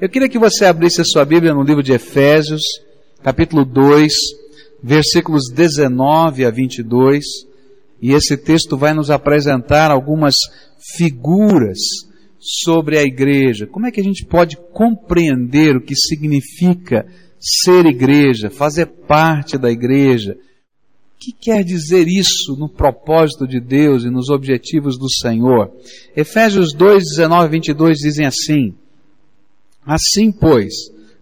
Eu queria que você abrisse a sua Bíblia no livro de Efésios, capítulo 2, versículos 19 a 22, e esse texto vai nos apresentar algumas figuras sobre a igreja. Como é que a gente pode compreender o que significa ser igreja, fazer parte da igreja? O que quer dizer isso no propósito de Deus e nos objetivos do Senhor? Efésios 2, 19 e 22 dizem assim, Assim, pois,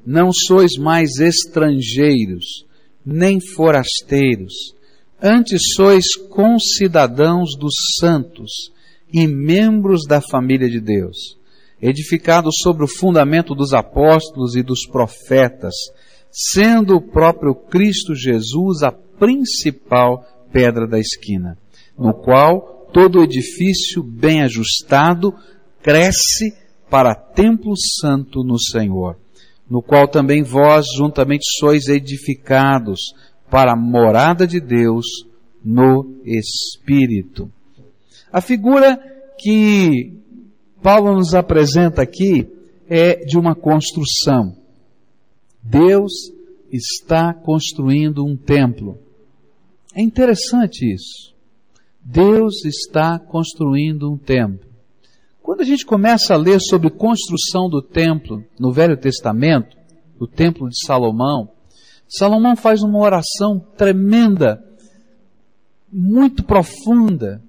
não sois mais estrangeiros, nem forasteiros, antes sois concidadãos dos santos e membros da família de Deus, edificados sobre o fundamento dos apóstolos e dos profetas, sendo o próprio Cristo Jesus a principal pedra da esquina, no qual todo edifício bem ajustado cresce para templo santo no Senhor, no qual também vós juntamente sois edificados para a morada de Deus no Espírito. A figura que Paulo nos apresenta aqui é de uma construção. Deus está construindo um templo. É interessante isso. Deus está construindo um templo. Quando a gente começa a ler sobre construção do templo no Velho Testamento, do templo de Salomão, Salomão faz uma oração tremenda, muito profunda,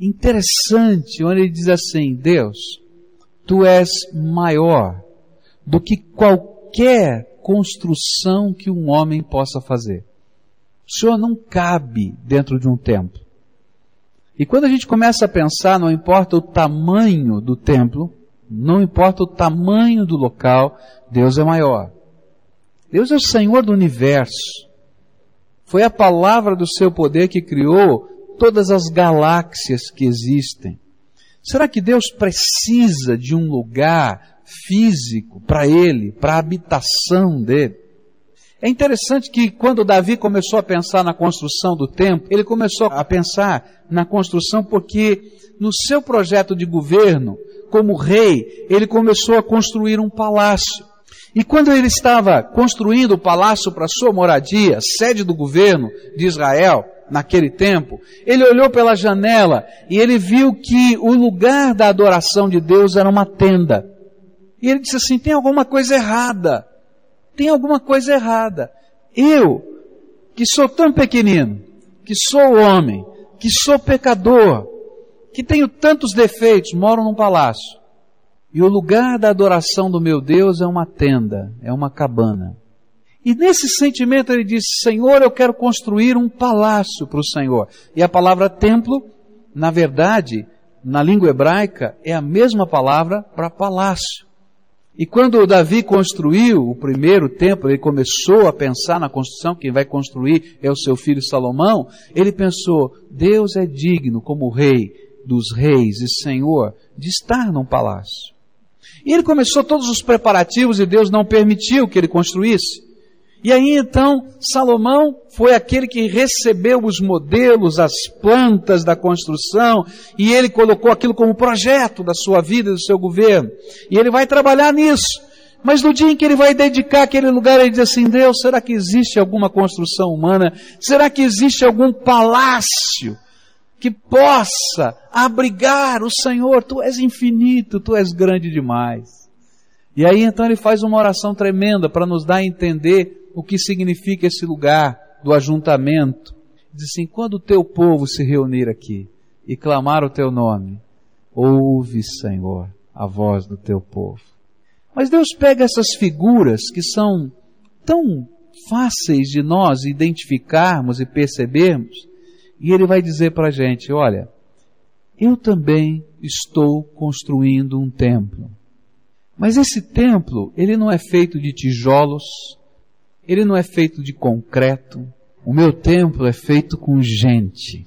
interessante, onde ele diz assim: Deus, tu és maior do que qualquer construção que um homem possa fazer. O Senhor não cabe dentro de um templo. E quando a gente começa a pensar, não importa o tamanho do templo, não importa o tamanho do local, Deus é maior. Deus é o Senhor do universo. Foi a palavra do seu poder que criou todas as galáxias que existem. Será que Deus precisa de um lugar físico para ele, para a habitação dele? É interessante que quando Davi começou a pensar na construção do templo, ele começou a pensar na construção porque no seu projeto de governo, como rei, ele começou a construir um palácio. E quando ele estava construindo o palácio para sua moradia, sede do governo de Israel, naquele tempo, ele olhou pela janela e ele viu que o lugar da adoração de Deus era uma tenda. E ele disse assim: tem alguma coisa errada tem alguma coisa errada. Eu, que sou tão pequenino, que sou homem, que sou pecador, que tenho tantos defeitos, moro num palácio. E o lugar da adoração do meu Deus é uma tenda, é uma cabana. E nesse sentimento ele diz: Senhor, eu quero construir um palácio para o Senhor. E a palavra templo, na verdade, na língua hebraica, é a mesma palavra para palácio. E quando Davi construiu o primeiro templo, ele começou a pensar na construção, quem vai construir é o seu filho Salomão, ele pensou, Deus é digno como rei dos reis e senhor de estar num palácio. E ele começou todos os preparativos e Deus não permitiu que ele construísse. E aí então, Salomão foi aquele que recebeu os modelos, as plantas da construção, e ele colocou aquilo como projeto da sua vida, do seu governo. E ele vai trabalhar nisso. Mas no dia em que ele vai dedicar aquele lugar, ele diz assim: Deus, será que existe alguma construção humana? Será que existe algum palácio que possa abrigar o Senhor? Tu és infinito, tu és grande demais. E aí então ele faz uma oração tremenda para nos dar a entender o que significa esse lugar do ajuntamento. Diz assim: quando o teu povo se reunir aqui e clamar o teu nome, ouve, Senhor, a voz do teu povo. Mas Deus pega essas figuras que são tão fáceis de nós identificarmos e percebermos, e Ele vai dizer para a gente: olha, eu também estou construindo um templo. Mas esse templo, ele não é feito de tijolos, ele não é feito de concreto. O meu templo é feito com gente.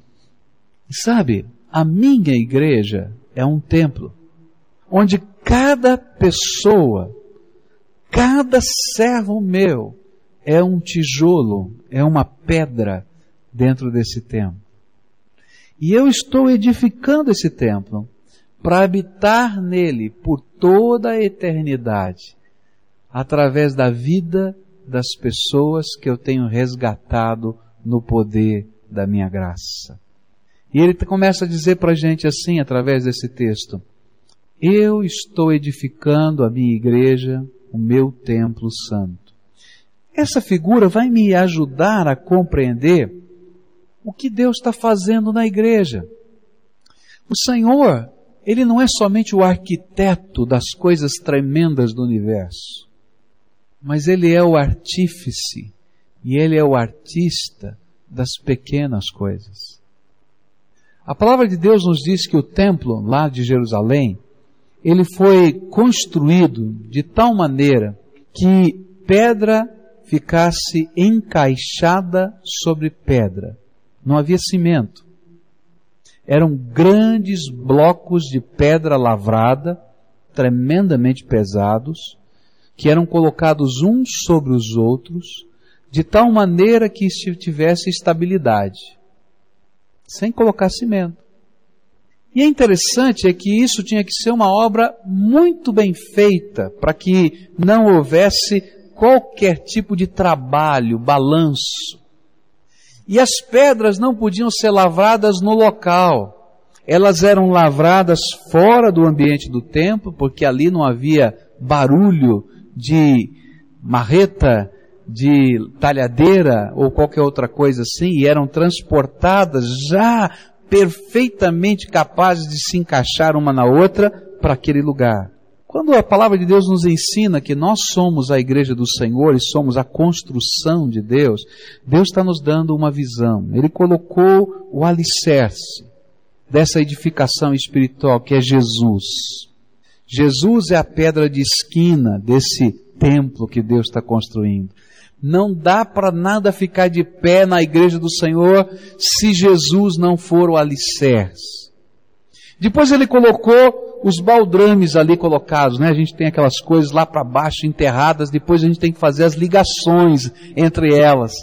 sabe, a minha igreja é um templo onde cada pessoa, cada servo meu é um tijolo, é uma pedra dentro desse templo. E eu estou edificando esse templo para habitar nele por toda a eternidade através da vida das pessoas que eu tenho resgatado no poder da minha graça. E ele começa a dizer para a gente assim, através desse texto: Eu estou edificando a minha igreja, o meu templo santo. Essa figura vai me ajudar a compreender o que Deus está fazendo na igreja. O Senhor, Ele não é somente o arquiteto das coisas tremendas do universo, mas Ele é o artífice e Ele é o artista das pequenas coisas. A palavra de Deus nos diz que o templo lá de Jerusalém, ele foi construído de tal maneira que pedra ficasse encaixada sobre pedra. Não havia cimento. Eram grandes blocos de pedra lavrada, tremendamente pesados, que eram colocados uns sobre os outros, de tal maneira que tivesse estabilidade, sem colocar cimento. E é interessante é que isso tinha que ser uma obra muito bem feita para que não houvesse qualquer tipo de trabalho, balanço. E as pedras não podiam ser lavradas no local. Elas eram lavradas fora do ambiente do templo, porque ali não havia barulho de marreta, de talhadeira ou qualquer outra coisa assim, e eram transportadas já perfeitamente capazes de se encaixar uma na outra para aquele lugar. Quando a palavra de Deus nos ensina que nós somos a igreja do Senhor e somos a construção de Deus, Deus está nos dando uma visão. Ele colocou o alicerce dessa edificação espiritual que é Jesus. Jesus é a pedra de esquina desse templo que Deus está construindo. Não dá para nada ficar de pé na igreja do Senhor se Jesus não for o alicerce. Depois ele colocou os baldrames ali colocados, né? A gente tem aquelas coisas lá para baixo enterradas, depois a gente tem que fazer as ligações entre elas.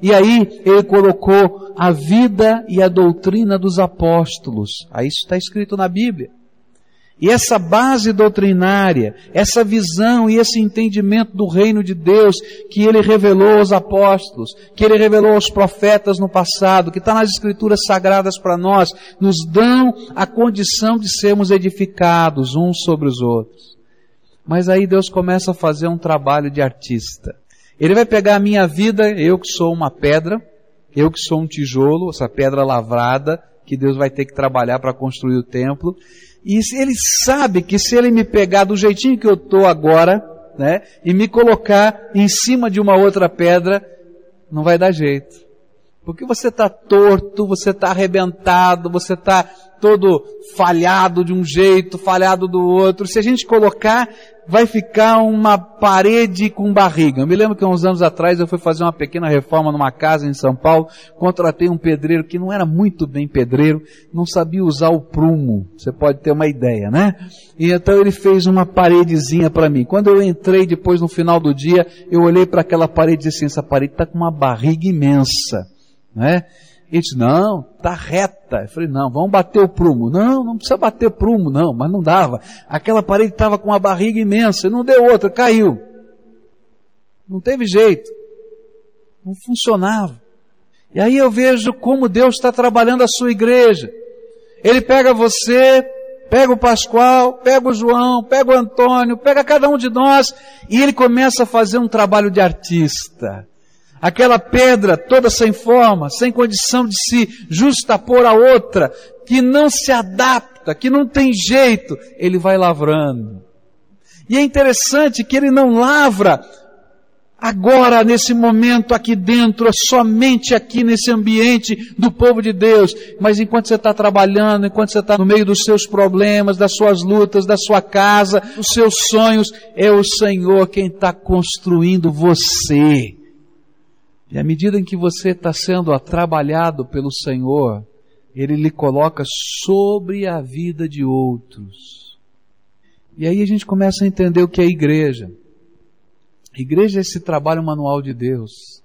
E aí ele colocou a vida e a doutrina dos apóstolos. Aí isso está escrito na Bíblia. E essa base doutrinária, essa visão e esse entendimento do reino de Deus que ele revelou aos apóstolos, que ele revelou aos profetas no passado, que está nas escrituras sagradas para nós, nos dão a condição de sermos edificados uns sobre os outros. Mas aí Deus começa a fazer um trabalho de artista. Ele vai pegar a minha vida, eu que sou uma pedra, eu que sou um tijolo, essa pedra lavrada, que Deus vai ter que trabalhar para construir o templo, e ele sabe que se ele me pegar do jeitinho que eu estou agora, né, e me colocar em cima de uma outra pedra, não vai dar jeito. Porque você está torto, você está arrebentado, você está todo falhado de um jeito, falhado do outro. Se a gente colocar, vai ficar uma parede com barriga. Eu me lembro que uns anos atrás eu fui fazer uma pequena reforma numa casa em São Paulo, contratei um pedreiro que não era muito bem pedreiro, não sabia usar o prumo. Você pode ter uma ideia, né? E então ele fez uma paredezinha para mim. Quando eu entrei depois no final do dia, eu olhei para aquela parede e disse assim, essa parede está com uma barriga imensa, né? Ele disse, não, tá reta. Eu falei, não, vamos bater o prumo. Não, não precisa bater prumo, não, mas não dava. Aquela parede estava com uma barriga imensa, não deu outra, caiu. Não teve jeito. Não funcionava. E aí eu vejo como Deus está trabalhando a sua igreja. Ele pega você, pega o Pascoal, pega o João, pega o Antônio, pega cada um de nós, e ele começa a fazer um trabalho de artista aquela pedra toda sem forma, sem condição de se justapor a outra, que não se adapta, que não tem jeito, ele vai lavrando. E é interessante que ele não lavra agora, nesse momento, aqui dentro, somente aqui nesse ambiente do povo de Deus. Mas enquanto você está trabalhando, enquanto você está no meio dos seus problemas, das suas lutas, da sua casa, dos seus sonhos, é o Senhor quem está construindo você. E à medida em que você está sendo trabalhado pelo Senhor, Ele lhe coloca sobre a vida de outros. E aí a gente começa a entender o que é igreja. Igreja é esse trabalho manual de Deus,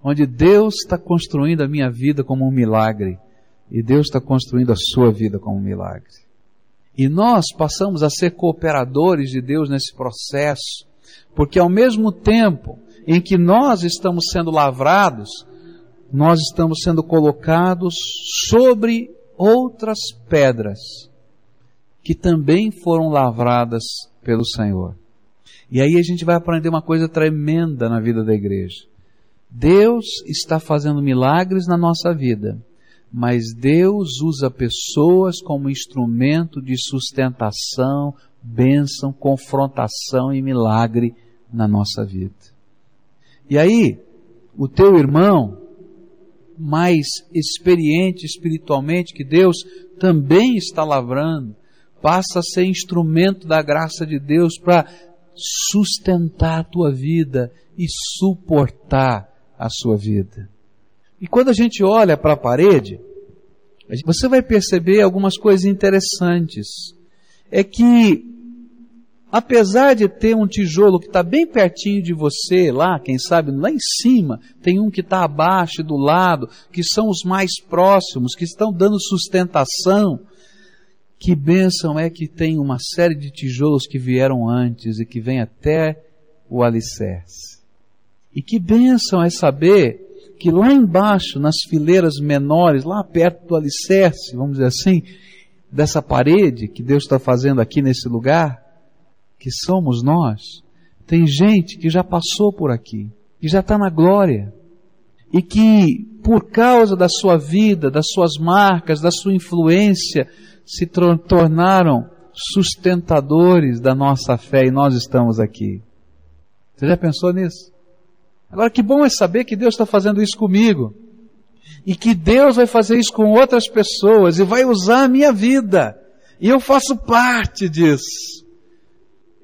onde Deus está construindo a minha vida como um milagre e Deus está construindo a sua vida como um milagre. E nós passamos a ser cooperadores de Deus nesse processo Porque ao mesmo tempo em que nós estamos sendo lavrados, nós estamos sendo colocados sobre outras pedras que também foram lavradas pelo Senhor. E aí a gente vai aprender uma coisa tremenda na vida da igreja. Deus está fazendo milagres na nossa vida, mas Deus usa pessoas como instrumento de sustentação, bênção, confrontação e milagre na nossa vida. E aí, o teu irmão, mais experiente espiritualmente, que Deus também está lavrando, passa a ser instrumento da graça de Deus para sustentar a tua vida e suportar a sua vida. E quando a gente olha para a parede, você vai perceber algumas coisas interessantes. É que, apesar de ter um tijolo que está bem pertinho de você, lá, quem sabe, lá em cima, tem um que está abaixo e do lado, que são os mais próximos, que estão dando sustentação. Que bênção é que tem uma série de tijolos que vieram antes e que vem até o alicerce. E que bênção é saber que lá embaixo, nas fileiras menores, lá perto do alicerce, vamos dizer assim, dessa parede que Deus está fazendo aqui nesse lugar, que somos nós, tem gente que já passou por aqui, que já está na glória, e que por causa da sua vida, das suas marcas, da sua influência, se tornaram sustentadores da nossa fé e nós estamos aqui. Você já pensou nisso? Agora, que bom é saber que Deus está fazendo isso comigo. E que Deus vai fazer isso com outras pessoas e vai usar a minha vida. E eu faço parte disso.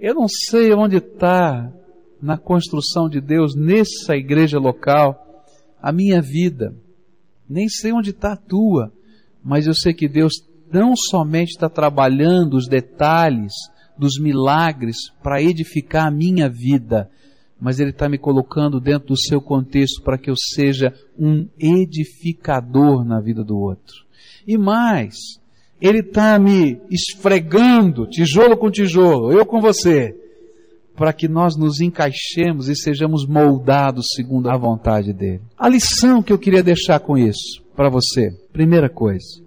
Eu não sei onde está na construção de Deus, nessa igreja local, a minha vida. Nem sei onde está a tua. Mas eu sei que Deus não somente está trabalhando os detalhes dos milagres para edificar a minha vida, mas Ele está me colocando dentro do seu contexto para que eu seja um edificador na vida do outro. E mais, Ele está me esfregando, tijolo com tijolo, eu com você, para que nós nos encaixemos e sejamos moldados segundo a vontade dEle. A lição que eu queria deixar com isso para você, primeira coisa,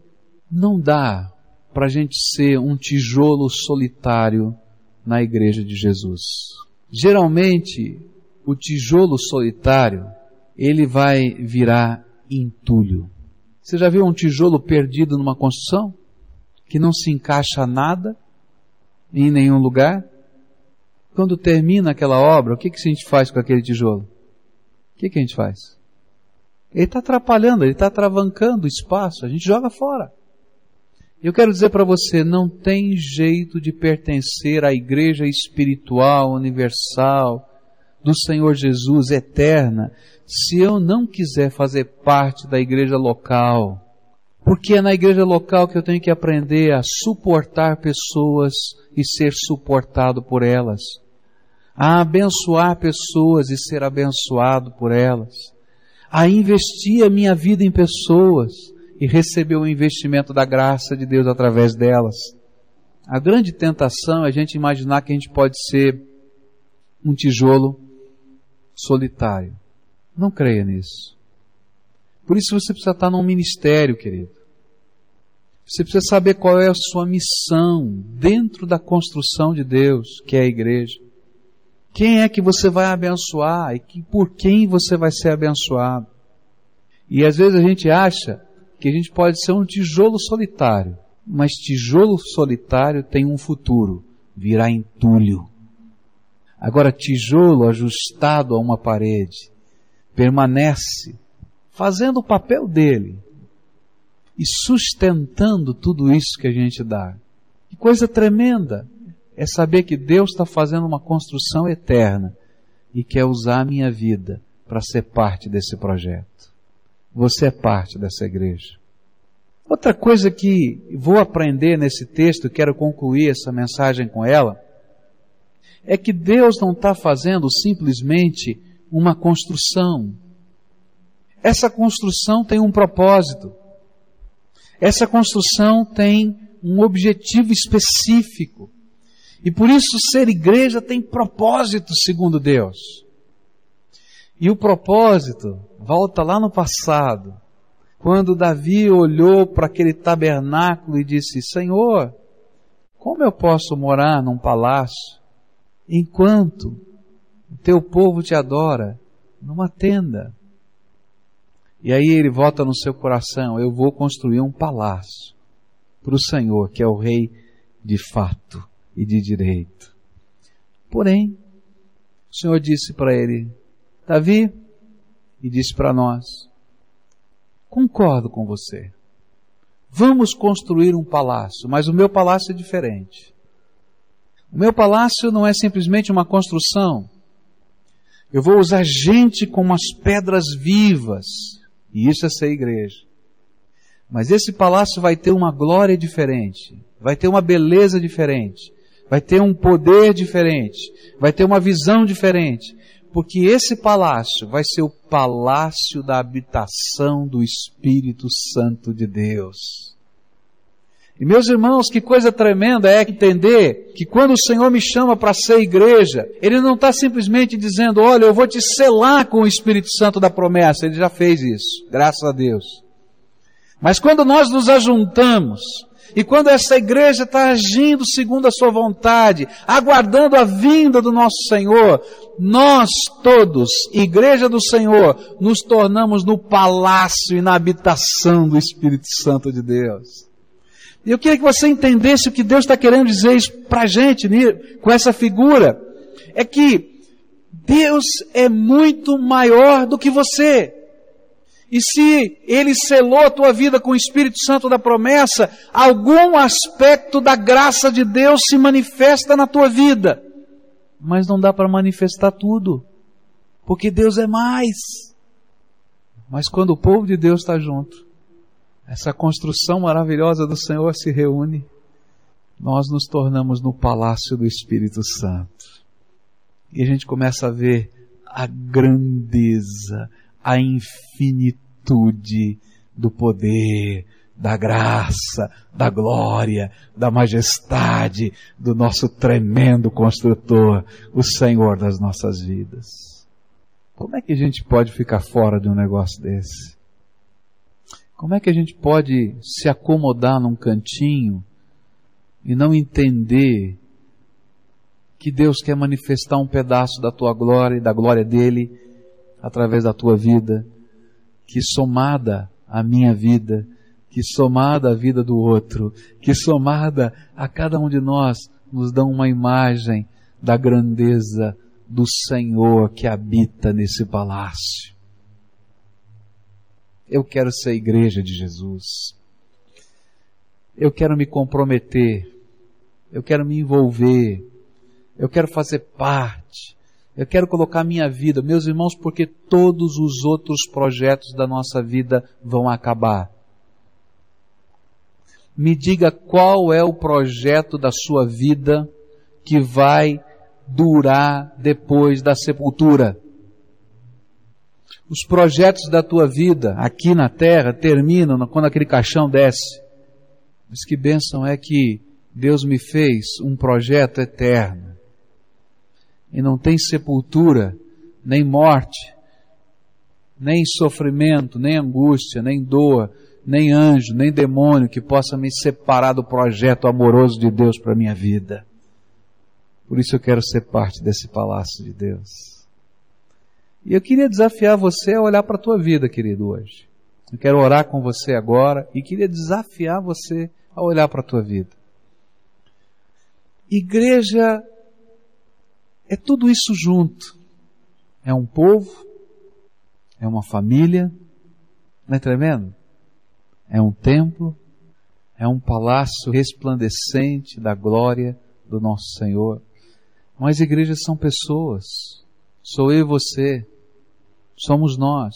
não dá para a gente ser um tijolo solitário na igreja de Jesus. Geralmente, o tijolo solitário, ele vai virar entulho. Você já viu um tijolo perdido numa construção? Que não se encaixa nada, em nenhum lugar? Quando termina aquela obra, o que, que a gente faz com aquele tijolo? O que, que a gente faz? Ele está atrapalhando, ele está travancando o espaço, a gente joga fora. Eu quero dizer para você, não tem jeito de pertencer à igreja espiritual, universal, do Senhor Jesus eterna, se eu não quiser fazer parte da igreja local. Porque é na igreja local que eu tenho que aprender a suportar pessoas e ser suportado por elas. A abençoar pessoas e ser abençoado por elas. A investir a minha vida em pessoas e receber o investimento da graça de Deus através delas. A grande tentação é a gente imaginar que a gente pode ser um tijolo solitário. Não creia nisso. Por isso você precisa estar num ministério, querido. Você precisa saber qual é a sua missão dentro da construção de Deus, que é a igreja. Quem é que você vai abençoar e que, por quem você vai ser abençoado. E às vezes a gente acha que a gente pode ser um tijolo solitário, mas tijolo solitário tem um futuro, virá entulho. Agora, tijolo ajustado a uma parede permanece fazendo o papel dele e sustentando tudo isso que a gente dá. Que coisa tremenda é saber que Deus está fazendo uma construção eterna e quer usar a minha vida para ser parte desse projeto. Você é parte dessa igreja. Outra coisa que vou aprender nesse texto, quero concluir essa mensagem com ela, é que Deus não está fazendo simplesmente uma construção. Essa construção tem um propósito. Essa construção tem um objetivo específico. E por isso ser igreja tem propósito, segundo Deus. E o propósito volta lá no passado, quando Davi olhou para aquele tabernáculo e disse: Senhor, como eu posso morar num palácio enquanto o teu povo te adora numa tenda? E aí ele volta no seu coração: Eu vou construir um palácio para o Senhor, que é o Rei de fato e de direito. Porém, o Senhor disse para ele: Davi, e disse para nós: Concordo com você. Vamos construir um palácio, mas o meu palácio é diferente. O meu palácio não é simplesmente uma construção. Eu vou usar gente como as pedras vivas. E isso é ser igreja. Mas esse palácio vai ter uma glória diferente, vai ter uma beleza diferente, vai ter um poder diferente, vai ter uma visão diferente, porque esse palácio vai ser o palácio da habitação do Espírito Santo de Deus. E meus irmãos, que coisa tremenda é entender que quando o Senhor me chama para ser igreja, Ele não está simplesmente dizendo, olha, eu vou te selar com o Espírito Santo da promessa. Ele já fez isso, graças a Deus. Mas quando nós nos ajuntamos, e quando essa igreja está agindo segundo a sua vontade, aguardando a vinda do nosso Senhor, nós todos, igreja do Senhor, nos tornamos no palácio e na habitação do Espírito Santo de Deus. E eu queria que você entendesse o que Deus está querendo dizer para a gente com essa figura. É que Deus é muito maior do que você. E se Ele selou a tua vida com o Espírito Santo da promessa, algum aspecto da graça de Deus se manifesta na tua vida. Mas não dá para manifestar tudo, porque Deus é mais. Mas quando o povo de Deus está junto, essa construção maravilhosa do Senhor se reúne, nós nos tornamos no palácio do Espírito Santo. E a gente começa a ver a grandeza, a infinitude do poder, da graça, da glória, da majestade do nosso tremendo construtor, o Senhor das nossas vidas. Como é que a gente pode ficar fora de um negócio desse? Como é que a gente pode se acomodar num cantinho e não entender que Deus quer manifestar um pedaço da tua glória e da glória dele através da tua vida, que somada à minha vida, que somada à vida do outro, que somada a cada um de nós, nos dão uma imagem da grandeza do Senhor que habita nesse palácio. Eu quero ser a igreja de Jesus. Eu quero me comprometer. Eu quero me envolver. Eu quero fazer parte. Eu quero colocar minha vida, meus irmãos, porque todos os outros projetos da nossa vida vão acabar. Me diga qual é o projeto da sua vida que vai durar depois da sepultura. Os projetos da tua vida aqui na terra terminam quando aquele caixão desce. Mas que bênção é que Deus me fez um projeto eterno e não tem sepultura, nem morte, nem sofrimento, nem angústia, nem dor, nem anjo, nem demônio que possa me separar do projeto amoroso de Deus para minha vida. Por isso eu quero ser parte desse palácio de Deus. E eu queria desafiar você a olhar para a tua vida, querido, hoje. Eu quero orar com você agora e queria desafiar você a olhar para a tua vida. Igreja é tudo isso junto. É um povo, é uma família, não é tremendo? É um templo, é um palácio resplandecente da glória do nosso Senhor. Mas igrejas são pessoas. Sou eu e você. Somos nós.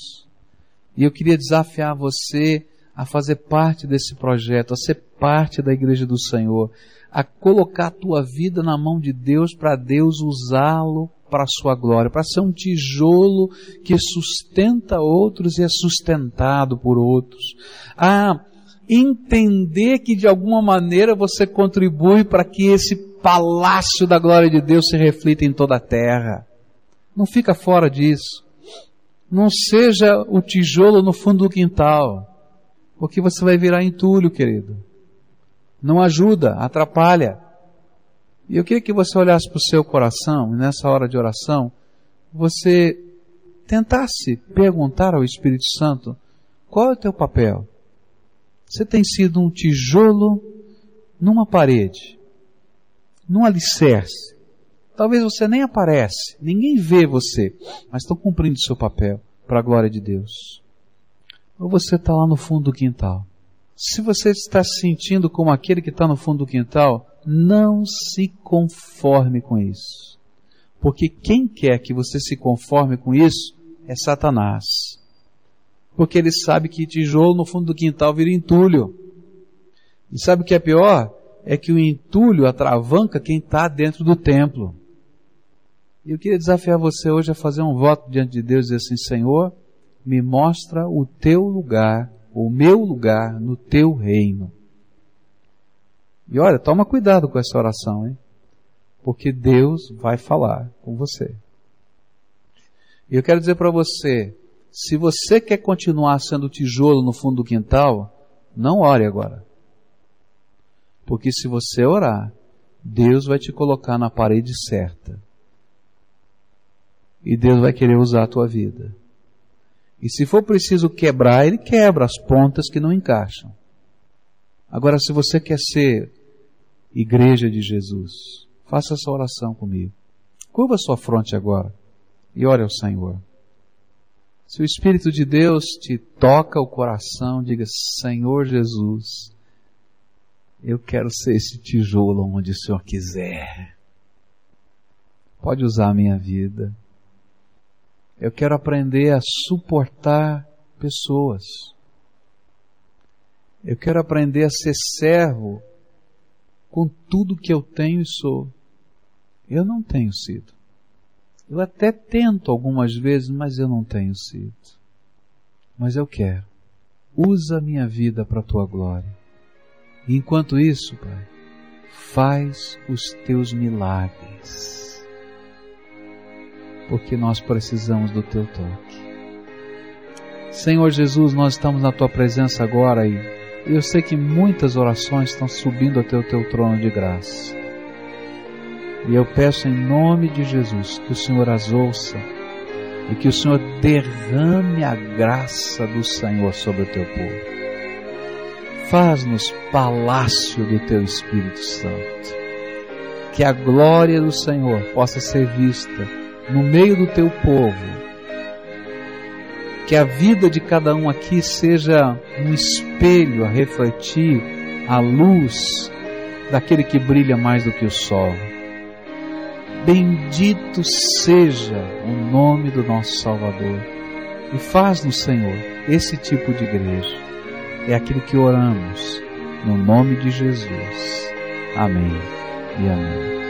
E eu queria desafiar você a fazer parte desse projeto, a ser parte da igreja do Senhor a colocar a tua vida na mão de Deus para Deus usá-lo para a sua glória, para ser um tijolo que sustenta outros e é sustentado por outros. A entender que de alguma maneira você contribui para que esse palácio da glória de Deus se reflita em toda a terra. Não fica fora disso. Não seja o tijolo no fundo do quintal, porque você vai virar entulho, querido. Não ajuda, atrapalha. E eu queria que você olhasse para o seu coração, e nessa hora de oração, você tentasse perguntar ao Espírito Santo qual é o teu papel. Você tem sido um tijolo numa parede, num alicerce. Talvez você nem aparece, ninguém vê você, mas estão cumprindo seu papel para a glória de Deus. Ou você está lá no fundo do quintal. Se você está se sentindo como aquele que está no fundo do quintal, não se conforme com isso. Porque quem quer que você se conforme com isso é Satanás. Porque ele sabe que tijolo no fundo do quintal vira entulho. E sabe o que é pior? É que o entulho atravanca quem está dentro do templo. E eu queria desafiar você hoje a fazer um voto diante de Deus e dizer assim, Senhor, me mostra o teu lugar, o meu lugar no teu reino. E olha, toma cuidado com essa oração, hein? Porque Deus vai falar com você. E eu quero dizer para você, se você quer continuar sendo tijolo no fundo do quintal, não ore agora. Porque se você orar, Deus vai te colocar na parede certa e Deus vai querer usar a tua vida. E se for preciso quebrar, Ele quebra as pontas que não encaixam. Agora, se você quer ser igreja de Jesus, faça essa oração comigo. Curva sua fronte agora e ore ao Senhor. Se o Espírito de Deus te toca o coração, diga: Senhor Jesus, eu quero ser esse tijolo onde o Senhor quiser. Pode usar a minha vida. Eu quero aprender a suportar pessoas. Eu quero aprender a ser servo com tudo que eu tenho e sou. Eu não tenho sido. Eu até tento algumas vezes, mas eu não tenho sido. Mas eu quero. Usa a minha vida para a tua glória. E enquanto isso, Pai, faz os teus milagres porque nós precisamos do teu toque. Senhor Jesus, nós estamos na tua presença agora e eu sei que muitas orações estão subindo até o teu trono de graça. E eu peço em nome de Jesus que o Senhor as ouça e que o Senhor derrame a graça do Senhor sobre o teu povo. Faz-nos palácio do teu Espírito Santo. Que a glória do Senhor possa ser vista no meio do teu povo. Que a vida de cada um aqui seja um espelho a refletir a luz daquele que brilha mais do que o sol. Bendito seja o nome do nosso Salvador. E faz-nos, Senhor, esse tipo de igreja. É aquilo que oramos, no nome de Jesus. Amém e amém.